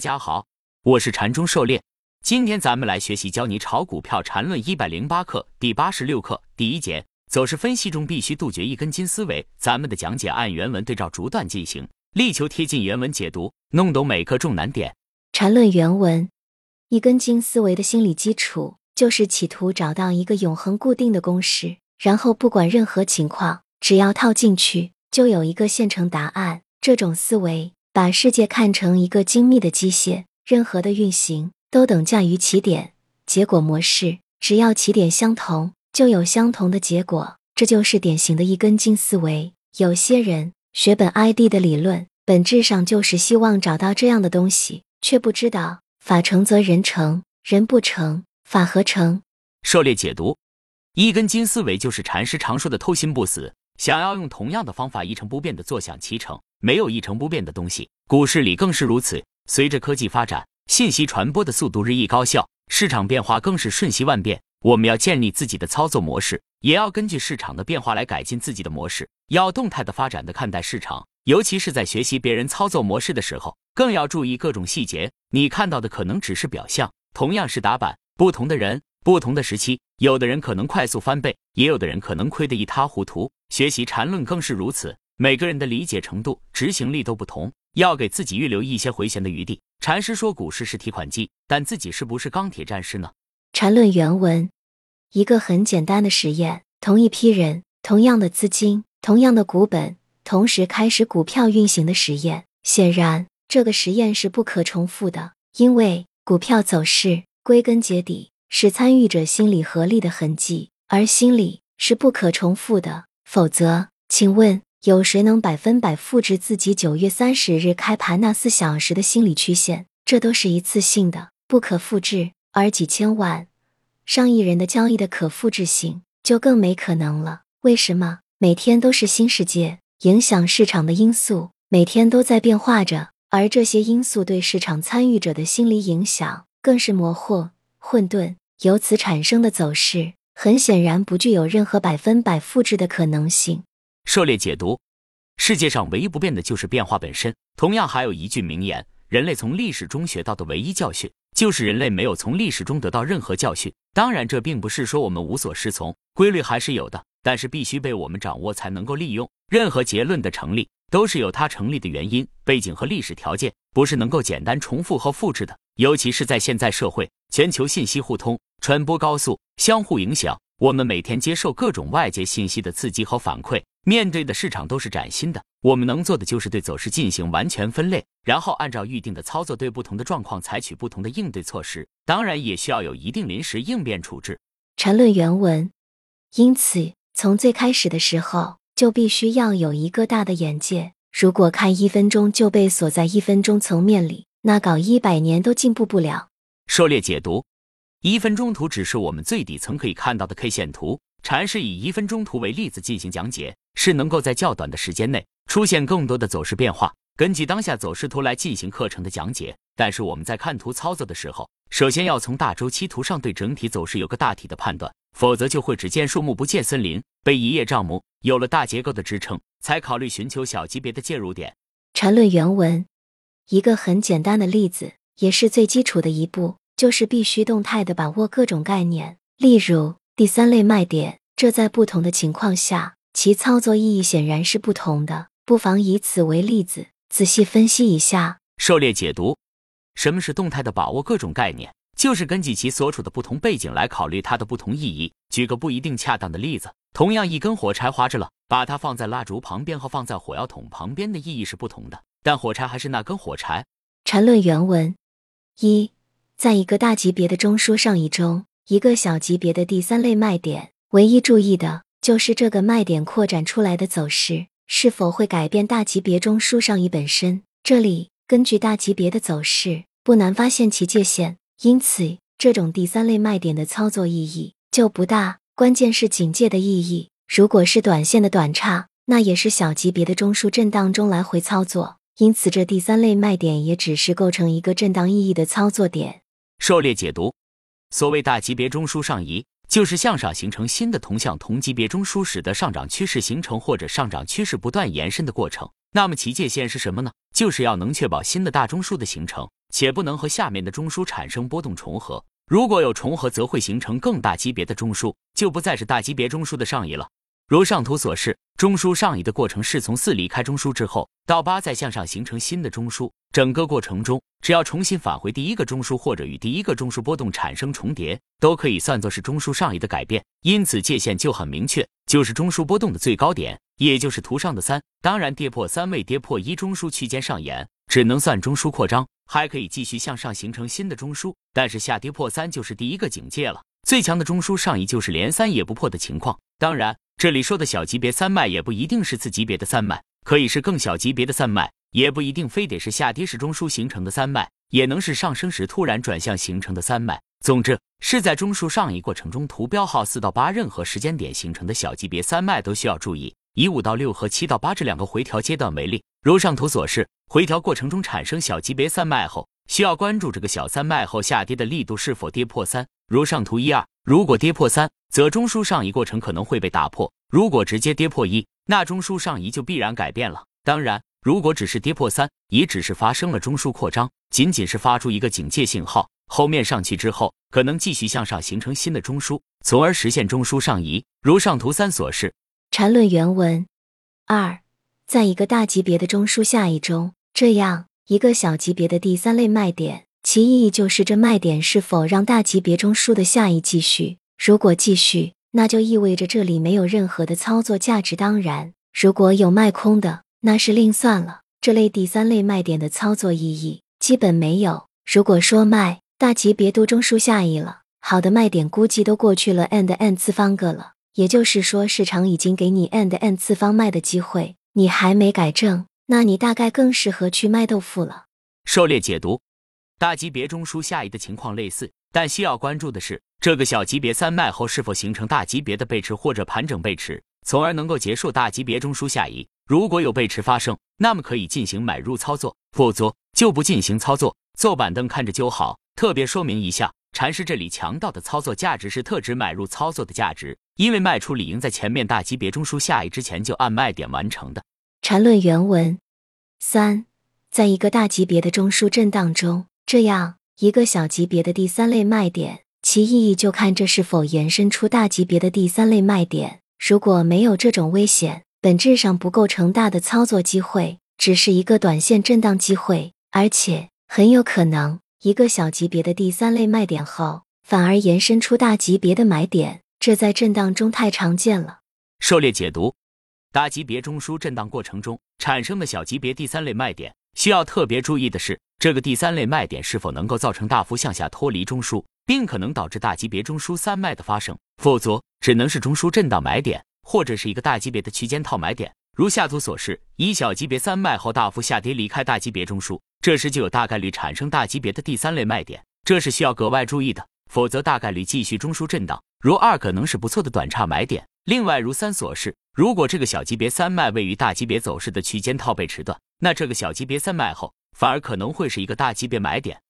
大家好，我是禅中狩猎。今天咱们来学习教你炒股票禅论一百零八课第八十六课第一节走势分析中必须杜绝一根筋思维。咱们的讲解按原文对照逐段进行，力求贴近原文解读，弄懂每个重难点。禅论原文：一根筋思维的心理基础就是企图找到一个永恒固定的公式，然后不管任何情况，只要套进去，就有一个现成答案。这种思维。把世界看成一个精密的机械，任何的运行都等价于起点、结果模式。只要起点相同，就有相同的结果。这就是典型的一根筋思维。有些人学本 ID 的理论，本质上就是希望找到这样的东西，却不知道法成则人成，人不成法何成？狩猎解读：一根筋思维就是禅师常说的偷心不死。想要用同样的方法一成不变的坐享其成，没有一成不变的东西。股市里更是如此。随着科技发展，信息传播的速度日益高效，市场变化更是瞬息万变。我们要建立自己的操作模式，也要根据市场的变化来改进自己的模式。要动态的发展的看待市场，尤其是在学习别人操作模式的时候，更要注意各种细节。你看到的可能只是表象，同样是打板，不同的人。不同的时期，有的人可能快速翻倍，也有的人可能亏得一塌糊涂。学习缠论更是如此，每个人的理解程度、执行力都不同，要给自己预留一些回旋的余地。禅师说股市是提款机，但自己是不是钢铁战士呢？禅论原文：一个很简单的实验，同一批人、同样的资金、同样的股本，同时开始股票运行的实验。显然，这个实验是不可重复的，因为股票走势归根结底。是参与者心理合力的痕迹，而心理是不可重复的。否则，请问有谁能百分百复制自己九月三十日开盘那四小时的心理曲线？这都是一次性的，不可复制。而几千万、上亿人的交易的可复制性就更没可能了。为什么？每天都是新世界，影响市场的因素每天都在变化着，而这些因素对市场参与者的心理影响更是模糊、混沌。由此产生的走势，很显然不具有任何百分百复制的可能性。狩猎解读：世界上唯一不变的就是变化本身。同样，还有一句名言：人类从历史中学到的唯一教训，就是人类没有从历史中得到任何教训。当然，这并不是说我们无所适从，规律还是有的，但是必须被我们掌握才能够利用。任何结论的成立，都是有它成立的原因、背景和历史条件，不是能够简单重复和复制的。尤其是在现在社会，全球信息互通。传播高速，相互影响。我们每天接受各种外界信息的刺激和反馈，面对的市场都是崭新的。我们能做的就是对走势进行完全分类，然后按照预定的操作，对不同的状况采取不同的应对措施。当然，也需要有一定临时应变处置。缠论原文。因此，从最开始的时候就必须要有一个大的眼界。如果看一分钟就被锁在一分钟层面里，那搞一百年都进步不了。狩猎解读。一分钟图只是我们最底层可以看到的 K 线图。禅师以一分钟图为例子进行讲解，是能够在较短的时间内出现更多的走势变化。根据当下走势图来进行课程的讲解。但是我们在看图操作的时候，首先要从大周期图上对整体走势有个大体的判断，否则就会只见树木不见森林，被一叶障目。有了大结构的支撑，才考虑寻求小级别的介入点。禅论原文，一个很简单的例子，也是最基础的一步。就是必须动态的把握各种概念，例如第三类卖点，这在不同的情况下，其操作意义显然是不同的。不妨以此为例子，仔细分析一下。狩猎解读：什么是动态的把握各种概念？就是根据其所处的不同背景来考虑它的不同意义。举个不一定恰当的例子，同样一根火柴划着了，把它放在蜡烛旁边和放在火药桶旁边的意义是不同的，但火柴还是那根火柴。缠论原文一。在一个大级别的中枢上移中，一个小级别的第三类卖点，唯一注意的就是这个卖点扩展出来的走势是否会改变大级别中枢上移本身。这里根据大级别的走势，不难发现其界限，因此这种第三类卖点的操作意义就不大。关键是警戒的意义。如果是短线的短差，那也是小级别的中枢震荡中来回操作，因此这第三类卖点也只是构成一个震荡意义的操作点。狩猎解读：所谓大级别中枢上移，就是向上形成新的同向同级别中枢，使得上涨趋势形成或者上涨趋势不断延伸的过程。那么其界限是什么呢？就是要能确保新的大中枢的形成，且不能和下面的中枢产生波动重合。如果有重合，则会形成更大级别的中枢，就不再是大级别中枢的上移了。如上图所示，中枢上移的过程是从四离开中枢之后，到八再向上形成新的中枢。整个过程中，只要重新返回第一个中枢，或者与第一个中枢波动产生重叠，都可以算作是中枢上移的改变。因此界限就很明确，就是中枢波动的最高点，也就是图上的三。当然，跌破三未跌破一中枢区间上沿，只能算中枢扩张，还可以继续向上形成新的中枢。但是下跌破三就是第一个警戒了。最强的中枢上移就是连三也不破的情况。当然。这里说的小级别三脉也不一定是次级别的三脉，可以是更小级别的三脉，也不一定非得是下跌时中枢形成的三脉，也能是上升时突然转向形成的三脉。总之，是在中枢上移过程中，图标号四到八任何时间点形成的小级别三脉都需要注意。以五到六和七到八这两个回调阶段为例，如上图所示，回调过程中产生小级别三脉后，需要关注这个小三脉后下跌的力度是否跌破三。如上图一二，如果跌破三。则中枢上移过程可能会被打破。如果直接跌破一，那中枢上移就必然改变了。当然，如果只是跌破三，也只是发生了中枢扩张，仅仅是发出一个警戒信号。后面上去之后，可能继续向上形成新的中枢，从而实现中枢上移。如上图三所示。缠论原文二，在一个大级别的中枢下移中，这样一个小级别的第三类卖点，其意义就是这卖点是否让大级别中枢的下移继续。如果继续，那就意味着这里没有任何的操作价值。当然，如果有卖空的，那是另算了。这类第三类卖点的操作意义基本没有。如果说卖大级别度中枢下移了，好的卖点估计都过去了 and n 次方个了。也就是说，市场已经给你 and n 次方卖的机会，你还没改正，那你大概更适合去卖豆腐了。狩猎解读，大级别中枢下移的情况类似，但需要关注的是。这个小级别三脉后是否形成大级别的背驰或者盘整背驰，从而能够结束大级别中枢下移？如果有背驰发生，那么可以进行买入操作，否则就不进行操作，坐板凳看着就好。特别说明一下，禅师这里强调的操作价值是特指买入操作的价值，因为卖出理应在前面大级别中枢下移之前就按卖点完成的。禅论原文三，在一个大级别的中枢震荡中，这样一个小级别的第三类卖点。其意义就看这是否延伸出大级别的第三类卖点。如果没有这种危险，本质上不构成大的操作机会，只是一个短线震荡机会，而且很有可能一个小级别的第三类卖点后，反而延伸出大级别的买点，这在震荡中太常见了。狩猎解读：大级别中枢震荡过程中产生的小级别第三类卖点，需要特别注意的是，这个第三类卖点是否能够造成大幅向下脱离中枢。并可能导致大级别中枢三脉的发生，否则只能是中枢震荡买点，或者是一个大级别的区间套买点。如下图所示，以小级别三脉后大幅下跌离开大级别中枢，这时就有大概率产生大级别的第三类卖点，这是需要格外注意的。否则大概率继续中枢震荡。如二可能是不错的短差买点。另外如三所示，如果这个小级别三脉位于大级别走势的区间套背驰段，那这个小级别三脉后反而可能会是一个大级别买点。